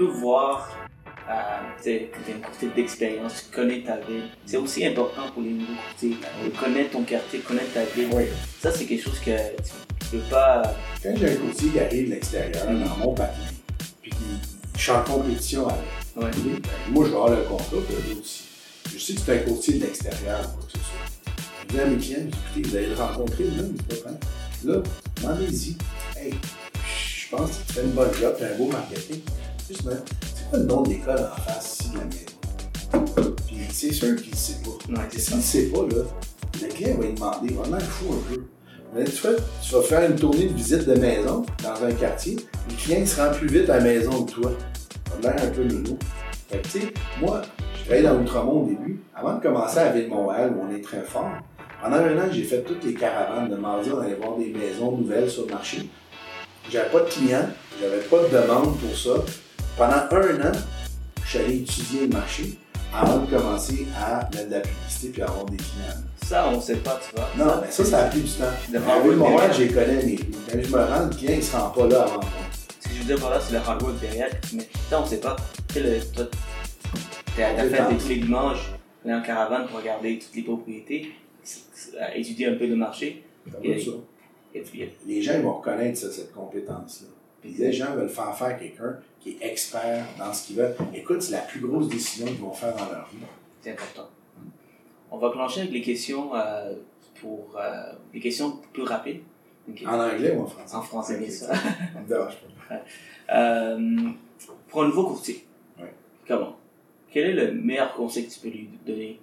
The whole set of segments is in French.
Peux voir, euh, que tu es un courtier d'expérience, tu connais ta ville. C'est aussi important pour les nouveaux courtiers, de connaître ton quartier, connaître ta ville. Oui. Ça, c'est quelque chose que tu, tu peux pas. Quand j'ai un courtier qui arrive de l'extérieur, dans mon papier, puis qui je suis en compétition avec, Ouais. ben, moi je vais avoir le contrat, puis aussi. Je sais que c'est un courtier de l'extérieur, quoi que ce soit. Je dis à mes clients, écoutez, vous allez le rencontrer, là, mais c'est pas. Là, demandez-y, hey, je pense que tu fais une bonne job, tu as un beau marketing. Ben, c'est quoi le nom de l'école en face ici de la maison? Puis c'est sûr qu'il ne sait pas. Ouais, S'il ne sait pas, là, le client va lui demander, vraiment fou un peu. Mais tu, fais- tu vas faire une tournée de visite de maison dans un quartier, le client se rend plus vite à la maison que toi. Ça a l'air un peu nouveau. Fait que, tu sais, moi, je travaillais dans Outremont au début. Avant de commencer à Ville-Montréal, où on est très fort, pendant un an, j'ai fait toutes les caravanes de mardi, on allait voir des maisons nouvelles sur le marché. J'avais pas de clients, j'avais pas de demande pour ça. Pendant un an, allé étudier le marché avant de commencer à mettre de la publicité puis à avoir des clients. Ça, on sait pas, tu vois. Non, mais ça, ça a pris du temps. Work Ville-Montréal, derrière. j'ai connais mes Quand je me rends, le client, il se rend pas là avant moi. Ce que je veux dire par là, c'est le hard work derrière que tu mets. Ça, on sait pas. Tu sais, t'as fait des tous les dimanches, aller en caravane pour regarder toutes les propriétés, étudier un peu le marché. Et-. Et puis, Les gens ils vont reconnaître ça, cette compétence-là. Puis les gens veulent faire faire quelqu'un qui est expert dans ce qu'ils veulent. Écoute, c'est la plus grosse décision qu'ils vont faire dans leur vie. c'est important. On va clencher avec les questions euh, pour euh, les questions plus rapides. En anglais ou en français? En français, bien sûr. Ça me dérange pas. Euh, pour un nouveau courtier, Ouais. comment? Quel est le meilleur conseil que tu peux lui donner?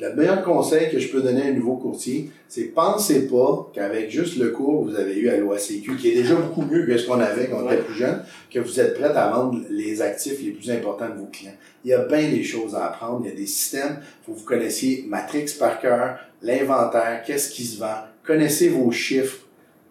Le meilleur conseil que je peux donner à un nouveau courtier, c'est pensez pas qu'avec juste le cours que vous avez eu à l'OACQ, qui est déjà beaucoup mieux que ce qu'on avait quand on était plus jeune, que vous êtes prêt à vendre les actifs les plus importants de vos clients. Il y a bien des choses à apprendre. Il y a des systèmes. Faut que vous connaissiez Matrix par cœur, l'inventaire, qu'est-ce qui se vend, connaissez vos chiffres,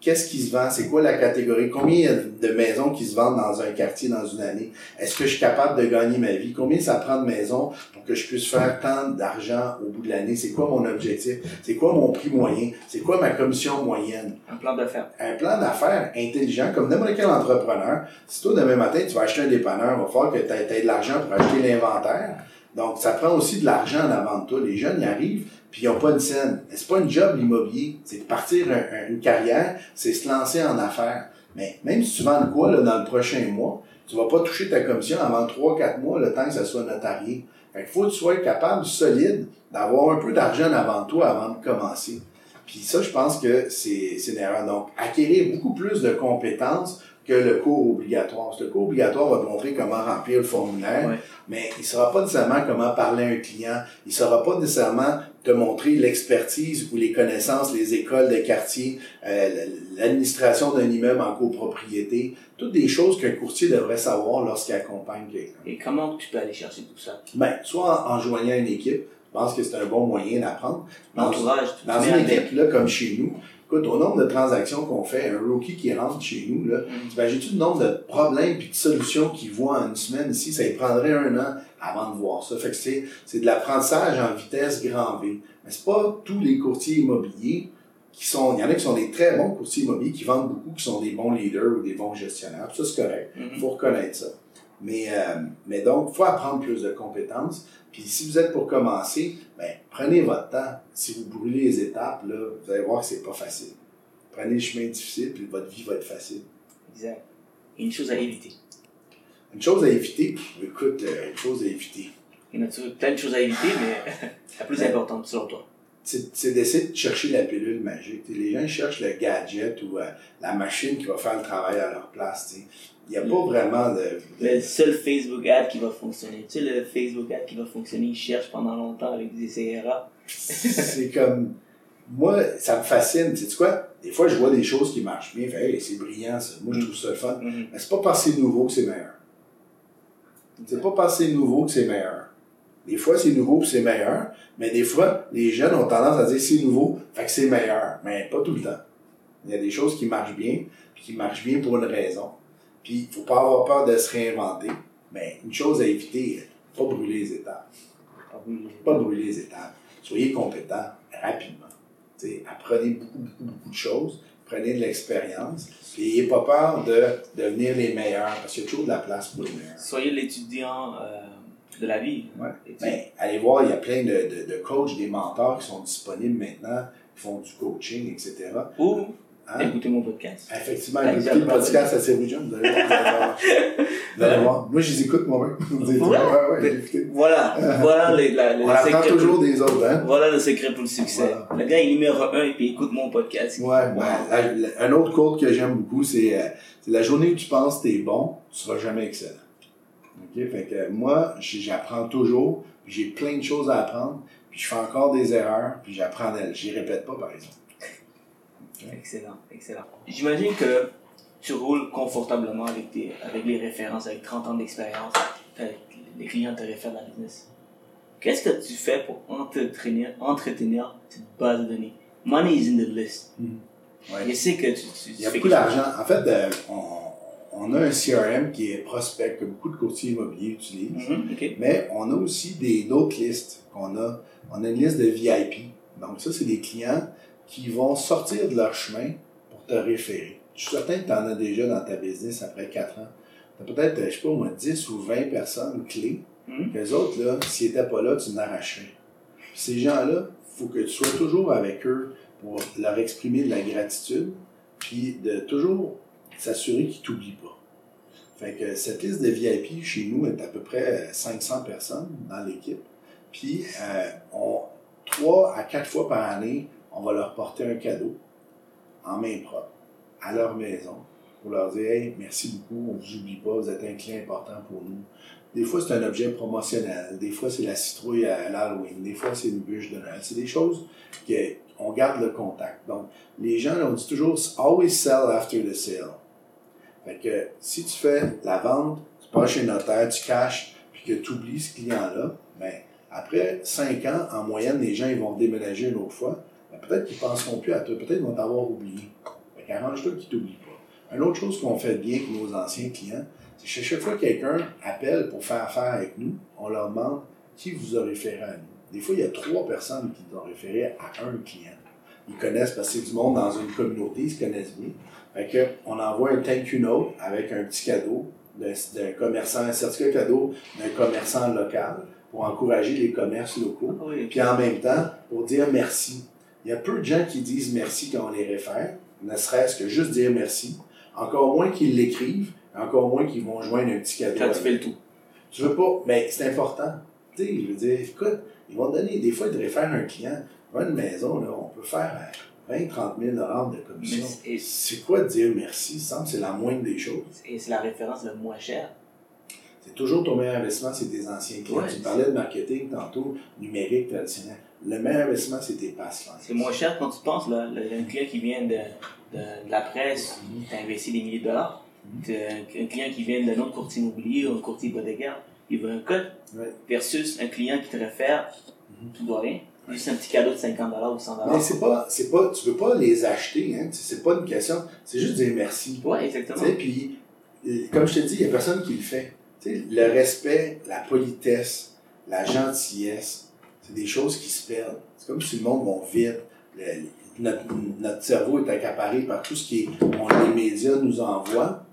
qu'est-ce qui se vend, c'est quoi la catégorie, combien il y a de maisons qui se vendent dans un quartier dans une année, est-ce que je suis capable de gagner ma vie, combien ça prend de maisons pour que je puisse faire tant d'argent au bout de l'année, c'est quoi mon objectif, c'est quoi mon prix moyen, c'est quoi ma commission moyenne? Un plan d'affaires. Un plan d'affaires intelligent, comme n'importe quel entrepreneur, si toi demain matin tu vas acheter un dépanneur, il va falloir que tu aies, de l'argent pour acheter l'inventaire. Donc ça prend aussi de l'argent en avant de toi. Les jeunes y arrivent, puis ils n'ont pas une scène. C'est pas une job l'immobilier, c'est de partir un- un- une carrière, c'est se lancer en affaires. Mais même si tu vends de quoi là, dans le prochain mois, tu vas pas toucher ta commission avant 3-4 mois, le temps que ça soit notarié. Fait qu'il faut que tu sois capable, solide, d'avoir un peu d'argent en avant de toi avant de commencer. Puis ça, je pense que c'est une erreur. Donc, acquérir beaucoup plus de compétences que le cours obligatoire. Parce que Le cours obligatoire va te montrer comment remplir le formulaire, Ouais. mais il ne saura pas nécessairement comment parler à un client. Il ne saura pas nécessairement te montrer l'expertise ou les connaissances, les écoles de quartier, euh, l'administration d'un immeuble en copropriété, toutes des choses qu'un courtier devrait savoir lorsqu'il accompagne quelqu'un. Et comment tu peux aller chercher tout ça? Ben, soit en, en joignant une équipe, je pense que c'est un bon moyen d'apprendre. Dans- L'entourage, dans une équipe là, comme chez nous, écoute, au nombre de transactions qu'on fait, un rookie qui rentre chez nous, là, Mm. t'imagines-tu le nombre de problèmes et de solutions qu'il voit en une semaine ici, ça lui prendrait un an avant de voir ça. Fait que c'est, c'est de l'apprentissage en vitesse grand V. Mais c'est pas tous les courtiers immobiliers qui sont, il y en a qui sont des très bons courtiers immobiliers qui vendent beaucoup, qui sont des bons leaders ou des bons gestionnaires. Ça, c'est correct. Il Mhm. faut reconnaître ça. Mais, euh, mais donc, il faut apprendre plus de compétences. Puis si vous êtes pour commencer, ben, prenez votre temps. Si vous brûlez les étapes, là, vous allez voir que c'est pas facile. Prenez le chemin difficile, puis votre vie va être facile. Exact. Et une chose à éviter. Une chose à éviter, écoute, euh, une chose à éviter, Il y en a plein de choses à éviter, mais la plus Ouais. importante selon toi? C'est d'essayer de chercher la pilule magique. Les gens cherchent le gadget ou euh, la machine qui va faire le travail à leur place. Il n'y a pas Mm. vraiment de... de- Le seul Facebook ad qui va fonctionner. Tu sais, le Facebook ad qui va fonctionner, il cherche pendant longtemps avec des CRA. c'est comme moi ça me fascine tu sais quoi? Des fois je vois des choses qui marchent bien fait hey, c'est brillant ça moi je trouve ça le fun Mhm. mais c'est pas parce que c'est nouveau que c'est meilleur C'est pas parce que c'est nouveau que c'est meilleur. Des fois, c'est nouveau c'est meilleur, mais des fois, les jeunes ont tendance à dire c'est nouveau, fait que c'est meilleur. Mais pas tout le temps. Il y a des choses qui marchent bien, puis qui marchent bien pour une raison. Puis, il faut pas avoir peur de se réinventer. Mais une chose à éviter, pas brûler les étapes. Pas brûler les étapes. Soyez compétent rapidement. T'sais, apprenez beaucoup, beaucoup, beaucoup de choses. Prenez de l'expérience. Puis, n'ayez pas peur de devenir les meilleurs, parce qu'il y a toujours de la place pour les meilleurs. Soyez l'étudiant euh, de la vie. Ouais. Tu- Ben, allez voir, il y a plein de, de, de coachs, des mentors qui sont disponibles maintenant, qui font du coaching, etc. Ou Hein? écoutez mon podcast. Effectivement, écoutez le podcast à allez voir. Vous allez voir. Vous allez voir. Moi, je les écoute moi-même. Ouais. ouais, ouais. Voilà, voilà les, la, le On apprend secret. toujours pour, des autres, hein? Voilà le secret pour le succès. Voilà. Le gars est numéro un et puis écoute mon podcast. Ouais, ben, la- la- un autre quote que j'aime beaucoup, c'est euh, la journée où tu penses que t'es bon, tu seras jamais excellent. OK? Fait que moi, j- j'apprends toujours, puis j'ai plein de choses à apprendre, puis je fais encore des erreurs, puis j'apprends d'elles. J'y répète pas, par exemple. Excellent, excellent. J'imagine que tu roules confortablement avec, tes, avec les références, avec 30 ans d'expérience, les clients te réfèrent dans la business. Qu'est-ce que tu fais pour entretenir, entretenir cette base de données? Money is in the list. Ouais. Je sais que tu, tu, Il y a beaucoup d'argent. En fait, euh, on, on a un CRM qui est prospect, que beaucoup de courtiers immobiliers utilisent. Mhm. Mais on a aussi des d'autres listes qu'on a. On a une liste de VIP. Donc ça, c'est des clients qui vont sortir de leur chemin pour te référer. Je suis certain que tu en as déjà dans ta business après 4 ans. Tu as peut-être, je sais pas, au moins 10 ou 20 personnes clés. Mhm. Les autres, là, s'ils n'étaient pas là, tu n'arracherais. Puis ces gens-là, il faut que tu sois toujours avec eux pour leur exprimer de la gratitude, puis de toujours s'assurer qu'ils t'oublient pas. Fait que cette liste de VIP chez nous est à peu près 500 personnes dans l'équipe. Puis, euh, trois à quatre fois par année, on va leur porter un cadeau en main propre à leur maison pour leur dire Hey, merci beaucoup, on vous oublie pas, vous êtes un client important pour nous. Des fois, c'est un objet promotionnel, des fois, c'est la citrouille à l'Halloween, des fois, c'est une bûche de Noël. C'est des choses qu'on garde le contact. Donc, les gens, on dit toujours always sell after the sale. Fait que si tu fais la vente, tu passes chez notaire, tu caches, puis que tu oublies ce client-là, ben, après cinq ans, en moyenne, les gens ils vont déménager une autre fois. Ben, peut-être qu'ils ne penseront plus à toi, peut-être qu'ils vont t'avoir oublié. Fait qu'arrange-toi qu'ils ne t'oublient pas. Une autre chose qu'on fait bien avec nos anciens clients, c'est que chaque fois que quelqu'un appelle pour faire affaire avec nous, on leur demande qui vous a référé à nous. Des fois, il y a trois personnes qui t'ont référé à un client. Ils connaissent parce que c'est du monde dans une communauté, ils se connaissent bien. Fait que, on envoie un thank you note avec un petit cadeau d'un commerçant, un certificat cadeau d'un commerçant local pour encourager les commerces locaux. Ah oui. Puis en même temps, pour dire merci. Il y a peu de gens qui disent merci quand on les réfère, ne serait-ce que juste dire merci. Encore moins qu'ils l'écrivent, encore moins qu'ils vont joindre un petit cadeau. Quand tu fais le tout. Tu veux pas, mais c'est important. Tu sais, je veux dire, écoute, ils vont te donner, des fois, ils te réfèrent un client, une maison, là, on peut faire euh, 20, 30 000 dollars de commission. C'est- quoi dire merci? Semble c'est la moindre des choses. Et c'est la référence la moins chère. C'est toujours ton meilleur investissement, c'est tes anciens clients. Ouais, tu parlais de marketing tantôt, numérique, traditionnel. Le meilleur investissement, c'est tes patients. C'est moins cher quand tu penses, là. Le- Un client qui vient de, de, de la presse, tu as investi des milliers de dollars. Mhm. T'as Un, client qui vient d'un autre courtier immobilier ou un courtier hypothécaire, il veut un code. Ouais. Versus un client qui te réfère, Mhm. tout doit rien. Juste un petit cadeau de 50 dollars ou 100 Mais c'est pas, c'est pas, tu veux pas les acheter, hein. C'est pas une question. C'est juste dire merci. Ouais, exactement. puis, euh, comme je te dis, il n'y a personne qui le fait. Tu sais, le respect, la politesse, la gentillesse, c'est des choses qui se perdent. C'est comme si le monde va vite. Le- notre, notre cerveau est accaparé par tout ce qui est, on, les médias nous envoient,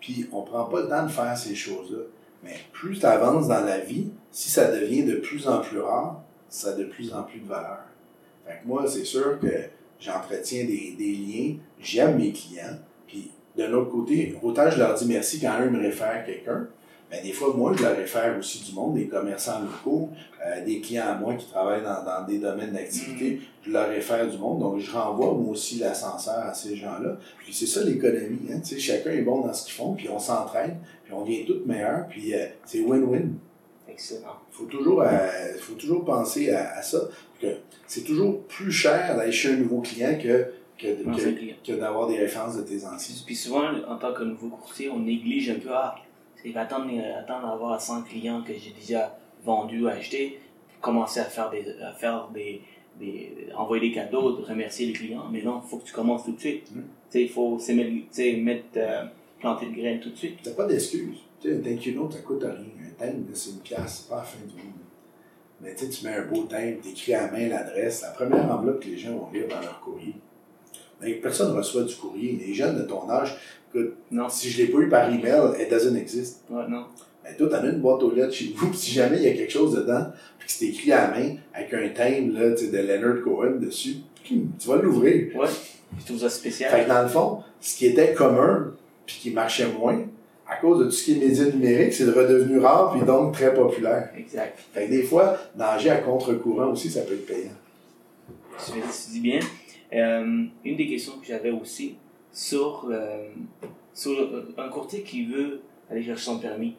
puis on prend pas le temps de faire ces choses-là. Mais plus tu avances dans la vie, si ça devient de plus en plus rare, ça a de plus en plus de valeur. Fait que moi, c'est sûr que j'entretiens des, liens, j'aime mes clients, puis d'un autre côté, autant je leur dis merci quand eux me réfèrent quelqu'un, mais des fois, moi, je leur réfère aussi du monde, des commerçants locaux, euh, des clients à moi qui travaillent dans, des domaines d'activité, je leur réfère du monde, donc je renvoie moi aussi l'ascenseur à ces gens-là. Puis c'est ça l'économie, hein, tu sais, chacun est bon dans ce qu'ils font, puis on s'entraide, puis on devient tous meilleurs, puis euh, c'est win-win. Excellent. Il faut toujours, euh, faut toujours penser à, à ça, c'est toujours plus cher d'aller chez un nouveau client que, que, de- que, d'avoir des références de tes anciens. Puis souvent, en tant que nouveau courtier, on néglige un peu, ah, il va attendre, euh, attendre d'avoir 100 clients que j'ai déjà vendus ou achetés, commencer à faire des, à faire des, des, envoyer des cadeaux, de remercier les clients. Mais non, il faut que tu commences tout de suite. Sais, il faut c'est mettre, euh, planter le grain tout de suite. T'as pas d'excuse. Tu sais, un thank you note, ça coûte rien. C'est une pièce, pas la fin du monde. Mais tu tu mets un beau thème, t'écris à la main l'adresse, la première enveloppe que les gens vont lire dans leur courrier. Mais personne ne reçoit du courrier. Les jeunes de ton âge, écoute, Non, si je l'ai pas eu par email, it doesn't exist. ouais, non. Mais toi, t'en as une boîte aux lettres chez vous, puis si jamais il y a quelque chose dedans, puis que c'est écrit à la main, avec un thème là, tu de Leonard Cohen dessus, hum, tu vas l'ouvrir. Ouais, je trouve ça spécial. Fait que dans le fond, ce qui était commun, puis qui marchait moins, à cause de tout ce qui est médias numériques, c'est redevenu rare, puis donc très populaire. Exact. Fait que des fois, nager à contre-courant aussi, ça peut être payant. Tu, tu dis bien. Euh, une des questions que j'avais aussi sur, euh, sur un courtier qui veut aller chercher son permis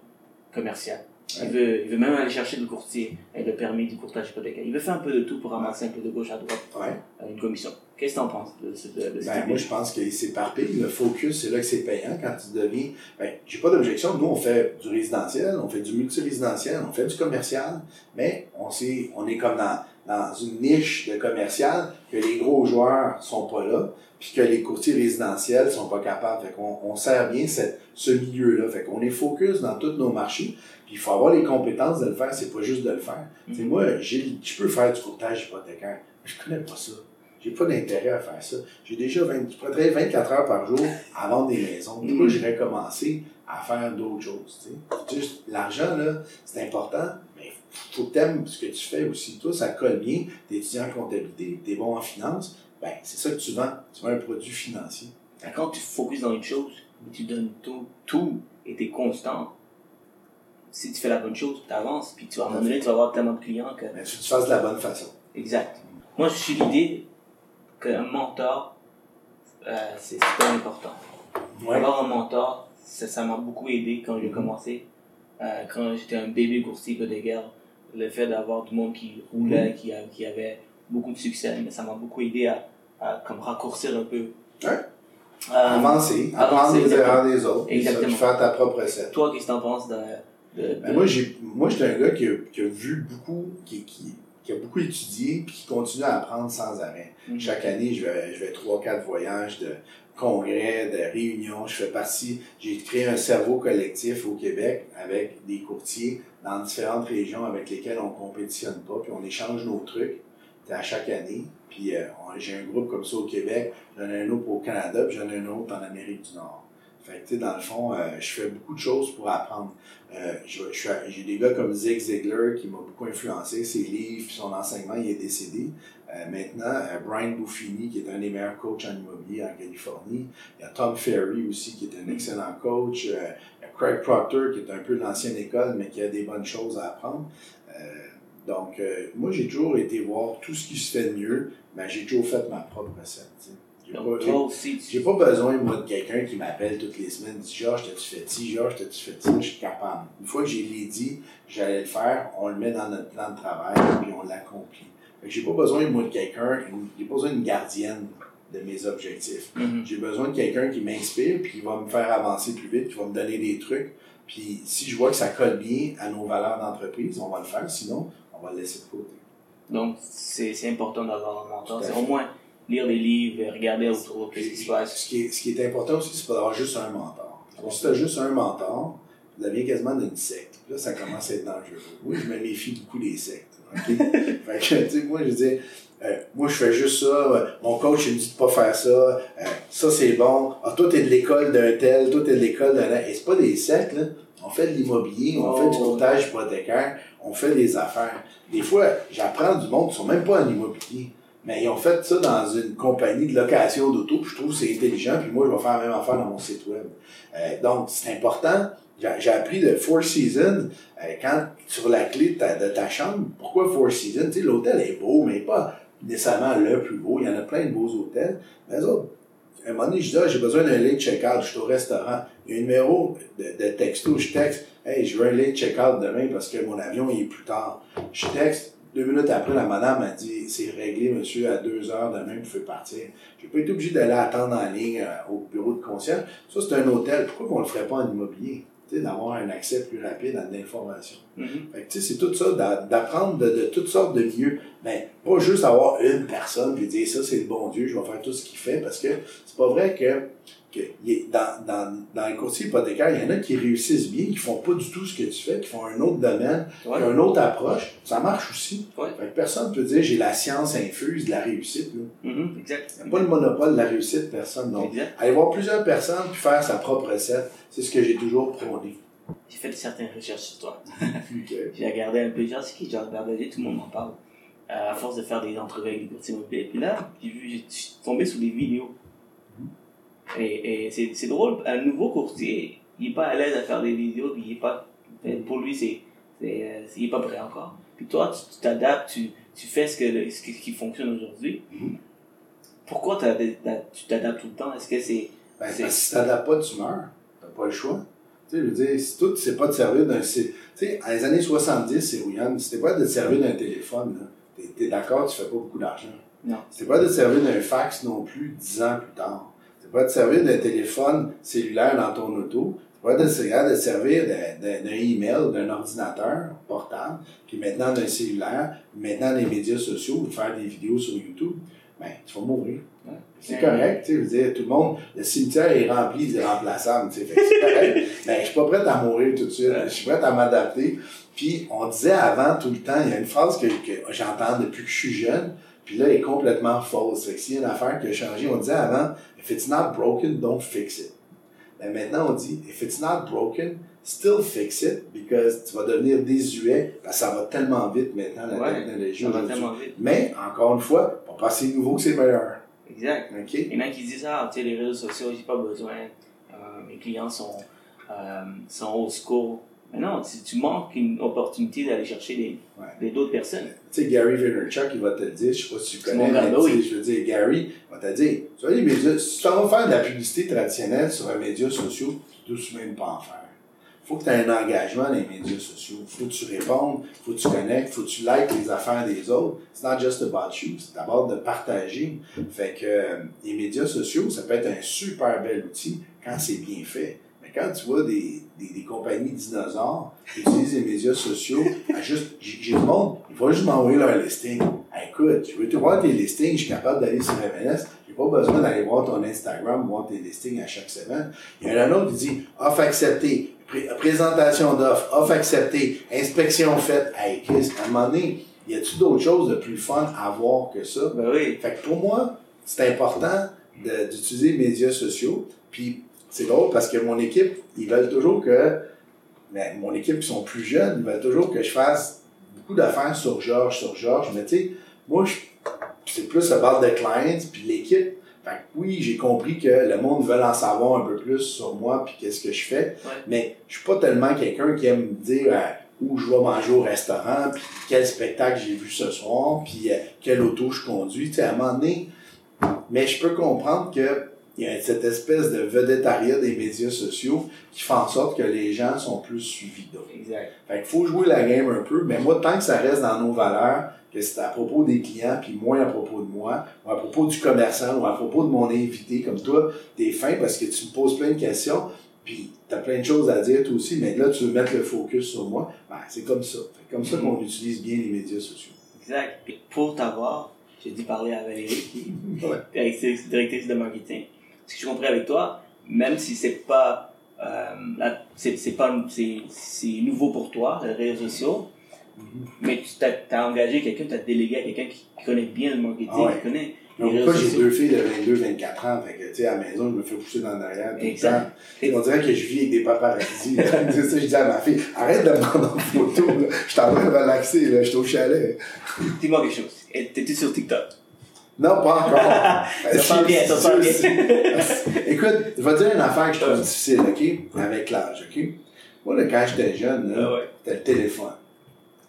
commercial. Il, veut, il veut même aller chercher le courtier et le permis du courtage hypothécaire. Il veut faire un peu de tout pour ramasser un peu de gauche à droite Ouais. euh, une commission. Qu'est-ce que tu en penses de, de, de Ben, moi, je pense qu'il s'éparpille. Le focus, c'est là que c'est payant quand tu deviens. Ben, j'ai pas d'objection. Nous, on fait du résidentiel, on fait du multirésidentiel, on fait du commercial, mais on, sait, on est comme dans, dans une niche de commercial que les gros joueurs sont pas là, puis que les courtiers résidentiels sont pas capables. Fait qu'on on sert bien cette, ce milieu-là. Fait qu'on est focus dans tous nos marchés, puis il faut avoir les compétences de le faire, c'est pas juste de le faire. Tu sais, Mhm. moi, j'ai, je peux faire du courtage hypothécaire, mais je connais pas ça. J'ai pas d'intérêt à faire ça. J'ai déjà 20, je travailler 24 heures par jour à vendre des maisons. Pourquoi Mhm. j'irais commencer à faire d'autres choses, tu sais? Juste, l'argent, là, c'est important, faut que ce que tu fais aussi. Toi, ça colle bien, t'es étudiant en comptabilité, t'es bon en finance, ben, c'est ça que tu vends. Tu vends un produit financier. Quand tu focuses dans une chose, tu donnes tout, tout et tu es constant, si tu fais la bonne chose, tu avances, puis tu vas, à un moment donné, tu vas avoir tellement de clients que. Mais tu tu fasses de la bonne façon. Exact. Moi, je suis l'idée qu'un mentor, euh, c'est super important. Avoir un mentor, ça m'a beaucoup aidé quand j'ai commencé. Euh, quand j'étais un bébé courtier de guerre, le fait d'avoir du monde qui roulait, qui, a- qui avait beaucoup de succès, mais ça m'a beaucoup aidé à, à comme raccourcir un peu. Ouais. Euh, Avancer, apprendre les erreurs des autres, et ça, Exactement. puis faire ta propre recette. toi, qu'est-ce que t'en penses de, de, Ben, de- moi, j'ai, moi, j'étais un gars qui a, qui a vu beaucoup, qui, qui, qui a beaucoup étudié, puis qui continue à apprendre sans arrêt. Mhm. Chaque année, je vais, je vais trois, quatre voyages de congrès, de réunions. Je fais partie, j'ai créé un cerveau collectif au Québec avec des courtiers dans différentes régions avec lesquelles on compétitionne pas, puis on échange nos trucs à chaque année. Puis euh, j'ai un groupe comme ça au Québec, j'en ai un autre au Canada, puis j'en ai un autre en Amérique du Nord. Fait que, tu sais, dans le fond, euh, je fais beaucoup de choses pour apprendre. Euh, j'ai des gars comme Zig Ziglar qui m'a beaucoup influencé. Ses livres, son enseignement, il est décédé. Euh, maintenant, euh, Brian Buffini, qui est un des meilleurs coachs en immobilier en Californie. Il y a Tom Ferry aussi, qui est un excellent coach. Euh, il y a Craig Proctor, qui est un peu de l'ancienne école, mais qui a des bonnes choses à apprendre. Euh, donc, moi, j'ai toujours été voir tout ce qui se fait de mieux, mais j'ai toujours fait ma propre recette. J'ai pas- besoin, moi, de quelqu'un qui m'appelle toutes les semaines, dit Georges, t'as-tu fait ci, Georges, t'as-tu fait ça, je suis capable. Une fois que j'ai l'ai dit, j'allais le faire, on le met dans notre plan de travail, puis on l'accomplit. J'ai pas besoin, moi, de quelqu'un, j'ai pas besoin d'une gardienne de mes objectifs. Mhm. J'ai besoin de quelqu'un qui m'inspire, puis qui va me faire avancer plus vite, qui va me donner des trucs. Puis si je vois que ça colle bien à nos valeurs d'entreprise, on va le faire, sinon, on va le laisser de côté. Donc, c'est important d'avoir un mentor. C'est au moins lire des livres, regarder autour, qu'est-ce qui se passe. Ce qui est, ce qui est important aussi, c'est pas d'avoir juste un mentor. Si tu as juste un mentor, tu deviens quasiment d'une secte. Là, ça commence à être dangereux. Oui, je me méfie beaucoup des sectes. OK? fait que, tu sais, moi, je dis, euh, moi, je fais juste ça. euh, mon coach, il me dit de pas faire ça. euh, ça, c'est bon. Ah, toi, t'es de l'école d'un tel. Toi, t'es de l'école d'un autre. Et c'est pas des sectes, là. On fait de l'immobilier, on Oh. fait du courtage hypothécaire, on fait des affaires. Des fois, j'apprends du monde qui sont même pas en immobilier. Mais ils ont fait ça dans une compagnie de location d'auto, je trouve que c'est intelligent, puis moi, je vais faire la même affaire dans mon site web. Euh, donc, c'est important. J'ai j'ai appris de Four Seasons, euh, quand sur la clé de ta, de ta chambre, pourquoi Four Seasons? Tu sais, l'hôtel est beau, mais pas nécessairement le plus beau. Il y en a plein de beaux hôtels. Mais eux autres, à un moment donné, je dis, ah, j'ai besoin d'un late check-out, je suis au restaurant. Il y a un numéro de, de texto, je texte, hey, je veux un late check-out demain parce que mon avion il est plus tard. Je texte, deux minutes après, la madame m'a dit, c'est réglé, monsieur, à deux heures demain, vous pouvez partir. J'ai pas été obligé d'aller attendre en ligne euh, au bureau de concierge. Ça, c'est un hôtel. Pourquoi qu'on le ferait pas en immobilier? Tu tu sais, d'avoir un accès plus rapide à de l'information. Fait que, tu sais, c'est tout ça, d'a- d'apprendre de, de toutes sortes de milieux. Ben, pas juste avoir une personne puis dire ça, c'est le bon Dieu, je vais faire tout ce qu'il fait, parce que c'est pas vrai que, que dans, dans, dans les courtiers hypothécaires, il y en a qui réussissent bien, qui font pas du tout ce que tu fais, qui font un autre domaine, Ouais. qui ont une autre approche. Ça marche aussi. Ouais. Fait que personne peut dire j'ai la science infuse de la réussite. Là. Mhm, Exact. Il n'y a pas le monopole de la réussite, personne. Donc, Exact. aller voir plusieurs personnes puis faire sa propre recette, c'est ce que j'ai toujours prôné. J'ai fait certaines recherches sur toi. J'ai regardé un peu, genre, c'est qui, j'ai regardé, tout le monde m'en parle. À force de faire des entrevues avec des courtiers immobiliers. Puis là, j'ai vu, j'ai- je suis tombé sur des vidéos. Et, et c'est, c'est drôle, un nouveau courtier, il est pas à l'aise à faire des vidéos, puis il est pas, pour lui, c'est, c'est, euh, il est pas prêt encore. Puis toi, tu, tu t'adaptes, tu, tu fais ce, que, ce qui fonctionne aujourd'hui. Mhm. Pourquoi tu t'adaptes tout le temps? Est-ce que c'est, Ben, si t'adaptes pas, tu meurs. T'as pas le choix. Tu sais, je veux dire, si toi, tu sais pas te servir d'un... Tu sais, dans les années 70, c'est William, t'es pas de te servir d'un téléphone, là, t'es, d'accord, tu fais pas beaucoup d'argent? Non. T'es pas de te servir d'un fax non plus dix ans plus tard. T'es pas de te servir d'un téléphone cellulaire dans ton auto. T'es pas de servir d'un email, d'un ordinateur portable, puis maintenant d'un cellulaire, maintenant des médias sociaux, ou de faire des vidéos sur YouTube, ben, tu vas mourir. C'est correct, tu sais, je veux dire, tout le monde, le cimetière est rempli d'irremplaçables, tu sais, c'est correct. Mais je suis pas prêt à mourir tout de suite, je suis prêt à m'adapter. Puis, on disait avant, tout le temps, il y a une phrase que, que j'entends depuis que je suis jeune, puis là, elle est complètement fausse. Fait que s'il y a une affaire qui a changé, on disait avant, if it's not broken, don't fix it. Mais maintenant, on dit, if it's not broken, still fix it, because tu vas devenir désuet, parce que ça va tellement vite maintenant, la Ouais, technologie ça va vite? Mais, encore une fois, pas passer nouveau que c'est meilleur. Exact. OK? Il y en a qui disent ah, tu sais, les réseaux sociaux, j'ai pas besoin. Euh, mes clients sont, euh, sont au school. Mais non, tu, tu manques une opportunité d'aller chercher des, Ouais. des d'autres personnes. Tu sais, Gary Vaynerchuk, il va te le dire, je sais pas si tu connais, mais sais, oui. je veux dire, Gary va te dire, tu vois, les médias, si tu vas faire de la publicité traditionnelle sur les médias sociaux, tu dois même pas en faire. Faut que tu aies un engagement dans les médias sociaux. Faut que tu répondes, faut que tu connectes, faut que tu likes les affaires des autres. It's not just about you, c'est d'abord de partager. Fait que euh, les médias sociaux, ça peut être un super bel outil quand c'est bien fait. Mais quand tu vois des, des, compagnies dinosaures qui utilisent les médias sociaux, à juste, j'ai du monde, il faut juste m'envoyer leur listing. Écoute, je veux te voir tes listings, je suis capable d'aller sur MLS, pas besoin d'aller voir ton Instagram, voir tes listings à chaque semaine. Il y en a un autre qui dit, offre acceptée, pré- présentation d'offre, offre acceptée, inspection faite. Hey, Chris, à un moment donné, y a-tu d'autres choses de plus fun à voir que ça? Ben oui. Fait que pour moi, c'est important d'utiliser les médias sociaux. Puis c'est drôle parce que mon équipe, ils veulent toujours que. Mais mon équipe qui sont plus jeunes, ils veulent toujours que je fasse beaucoup d'affaires sur Georges, sur Georges. Mais tu sais, moi, c'est plus la barre de clients, puis l'équipe. Fait que oui, j'ai compris que le monde veut en savoir un peu plus sur moi, puis qu'est-ce que je fais. Ouais. Mais je suis pas tellement quelqu'un qui aime me dire euh, où je vais manger au restaurant, puis quel spectacle j'ai vu ce soir, puis euh, quelle auto je conduis. Tu sais, à un moment donné, mais je peux comprendre que il y a cette espèce de vedettariat des médias sociaux qui fait en sorte que les gens sont plus suivis d'autres. Exact. Fait qu'il faut jouer la game un peu, mais moi, tant que ça reste dans nos valeurs, que c'est à propos des clients, puis moins à propos de moi, ou à propos du commerçant, ou à propos de mon invité, comme toi, t'es fin parce que tu me poses plein de questions, puis t'as plein de choses à dire toi aussi, mais là, tu veux mettre le focus sur moi, ben, c'est comme ça. C'est comme ça qu'on utilise bien les médias sociaux. Exact. Puis pour t'avoir, j'ai dû parler à Valérie, qui Ouais. directrice de marketing. Ce que j'ai compris avec toi, même si c'est pas, euh, c'est, c'est pas, c'est, c'est nouveau pour toi, les réseaux sociaux, mais tu t'as, t'as engagé quelqu'un, t'as délégué à quelqu'un qui, qui connaît bien le marketing, Ah ouais. qui connaît Donc, pourquoi j'ai deux filles de 22, 24 ans, fait que, tu sais, à la maison, je me fais pousser dans le derrière tout le Exact. temps. Tu sais, On dirait que je vis avec des paparazzis. c'est ça, je dis à ma fille, arrête de me prendre en photo, là. Je suis en train de relaxer, là. Je suis au chalet. Dis-moi quelque chose. T'es-tu sur TikTok? Non, pas encore. Ça sent bien, ça sent bien. Écoute, je vais te dire une affaire que je trouve difficile, OK? Avec l'âge, OK? Moi, là, quand j'étais jeune, là, Ah ouais. t'as le téléphone.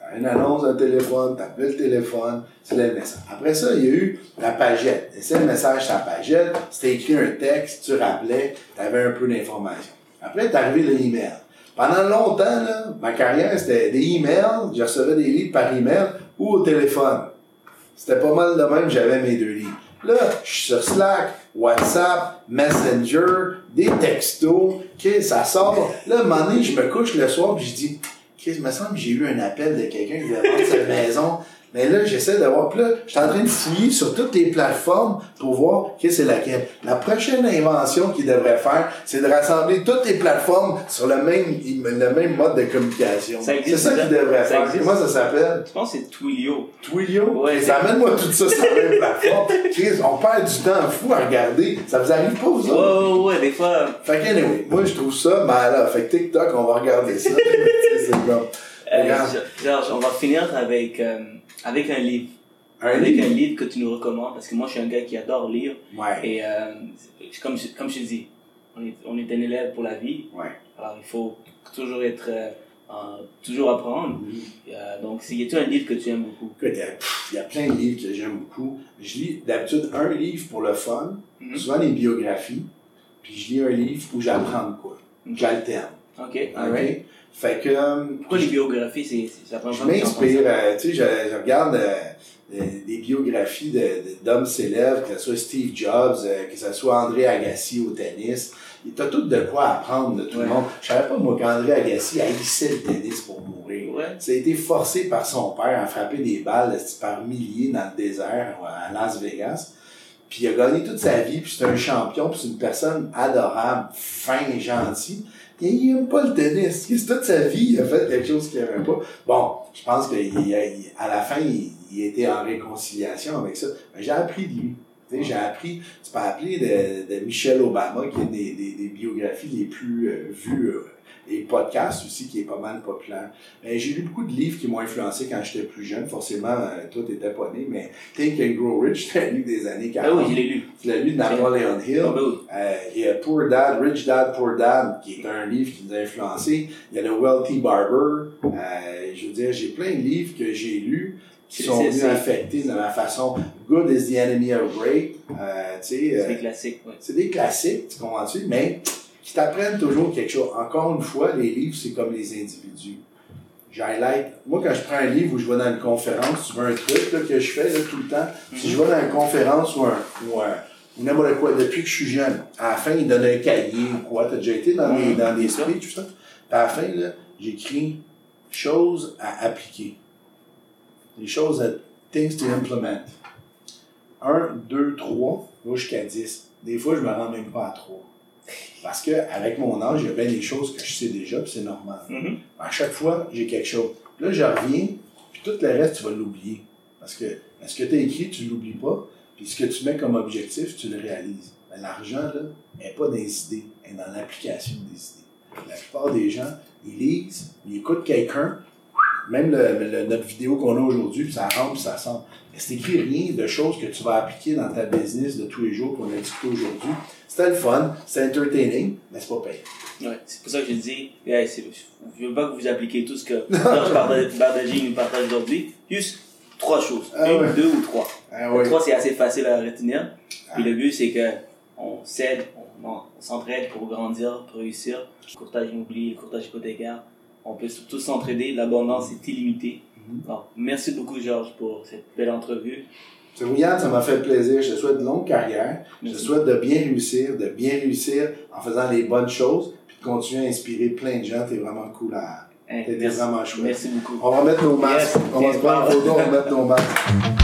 T'as une annonce d'un téléphone, t'as le téléphone, c'est le message. Après ça, il y a eu la pagette. Et c'est le message sur la pagette, c'était écrit un texte, tu rappelais, t'avais un peu d'informations. Après, t'es arrivé le email. Pendant longtemps, là, ma carrière, c'était des emails, je recevais des livres par email ou au téléphone. C'était pas mal de même, j'avais mes deux livres. Là, je suis sur Slack, WhatsApp, Messenger, des textos, ça sort. Là, à un moment donné, je me couche le soir puis je dis, il me semble que j'ai eu un appel de quelqu'un qui voulait vendre sa maison. Mais là, j'essaie de voir. Puis là, je suis en train de fouiller sur toutes les plateformes pour voir que c'est laquelle. La prochaine invention qu'il devrait faire, c'est de rassembler toutes les plateformes sur le même, le même mode de communication. C'est ça qu'il devrait faire. Comment ça s'appelle? Je pense que c'est Twilio. Twilio? Ouais, ça amène-moi tout ça sur la même plateforme. Chris, on perd du temps fou à regarder. Ça vous arrive pas, vous autres? Ouais, ouais, des fois. Fait que, anyway, moi, je trouve ça malade. Fait que TikTok, on va regarder ça. c'est. Euh, Georges, on va finir avec, euh, avec un livre. avec un livre que tu nous recommandes, parce que moi, je suis un gars qui adore lire. Ouais. Et euh, comme, je, comme je te dis, on est, on est un élève pour la vie. Ouais. Alors, il faut toujours être... toujours apprendre. Mm-hmm. donc, y a-t-il un livre que tu aimes beaucoup? il y, a, plein de livres que j'aime beaucoup. Je lis d'habitude un livre pour le fun, mm-hmm. souvent des biographies, puis je lis un livre où j'apprends quoi. J'alterne. OK. OK? Fait que. Euh, Pourquoi les biographies, c'est, ça prend Je m'inspire, euh, tu sais, je, je regarde euh, des biographies de, d'hommes célèbres, que ce soit Steve Jobs, que ce soit André Agassi au tennis. T'as tout de quoi apprendre de tout le monde. Je savais pas, moi, qu'André Agassi haïssait le tennis pour mourir. Ouais. Ça a été forcé par son père à frapper des balles par milliers dans le désert à Las Vegas. Puis il a gagné toute sa vie, puis c'est un champion, puis c'est une personne adorable, fin, gentil il n'aime pas le tennis. Toute sa vie, il a fait quelque chose qu'il n'aimait pas. Bon, je pense qu'à la fin, il, était en réconciliation avec ça. Mais j'ai appris de lui. J'ai appris, tu peux appeler de, de Michelle Obama, qui est des, des, des biographies les plus euh, vues euh, et podcast aussi qui est pas mal populaire. Mais j'ai lu beaucoup de livres qui m'ont influencé quand j'étais plus jeune. Forcément, euh, toi, t'étais pas né, mais Think and Grow Rich, t'as lu des années 40. Ah oui, je l'ai lu. Tu l'as lu de Napoleon Hill? Ah, euh, il y a Poor Dad, Rich Dad, Poor Dad, qui est un livre qui nous a influencé. Il y a le Wealthy Barber. Euh, je veux dire, j'ai plein de livres que j'ai lus qui sont venus affecter de ma façon. Good is the enemy of great. Euh, c'est des classiques, ouais. C'est des classiques, tu comprends-tu? Mais qui t'apprennent toujours quelque chose. Encore une fois, les livres, c'est comme les individus. J'highlight. Moi, quand je prends un livre ou je vais dans une conférence, tu vois un truc là, que je fais là, tout le temps. Si je vais dans une conférence ou un, ou un n'importe quoi, depuis que je suis jeune, à la fin, ils donnent un cahier ou quoi. T'as déjà été dans, des, dans des speeches, tout ça. Puis à la fin, là, j'écris choses à appliquer. Des choses à things to implement. Un, deux, trois, va jusqu'à dix. Des fois, je me rends même pas à trois. Parce que avec mon âge, il y a bien des choses que je sais déjà, puis c'est normal. Mm-hmm. À chaque fois, j'ai quelque chose. Là, je reviens, puis tout le reste, tu vas l'oublier. Parce que ce que tu as écrit, tu ne l'oublies pas, puis ce que tu mets comme objectif, tu le réalises. Mais l'argent, là, n'est pas dans les idées, elle est dans l'application des idées. La plupart des gens, ils lisent, ils écoutent quelqu'un, même le, notre vidéo qu'on a aujourd'hui, ça rentre, ça sort. Mais c'est écrit rien de choses que tu vas appliquer dans ta business de tous les jours qu'on a discuté aujourd'hui. C'était le fun, c'est entertaining, mais c'est pas payant. Ouais, c'est pour ça que j'ai dit, yeah, je veux pas que vous appliquez tout ce que Bardagi nous partage aujourd'hui. Juste trois choses. Ah Une, deux ou trois. Ah ouais. Trois, c'est assez facile à retenir. Puis le but, c'est que on s'aide, on, s'entraide pour grandir, pour réussir. Le courtage immobilier, le courtage hypothécaire, on peut tous s'entraider. L'abondance est illimitée. Mm merci beaucoup, Georges, pour cette belle entrevue. C'est Yann, ça m'a fait plaisir. Je te souhaite de longue carrière. Je te souhaite de bien réussir, de bien réussir en faisant les bonnes choses, puis de continuer à inspirer plein de gens. T'es vraiment cool à. T'es vraiment chouette. Merci beaucoup. On va mettre nos masques. on va se prendre en photo, on va mettre nos masques.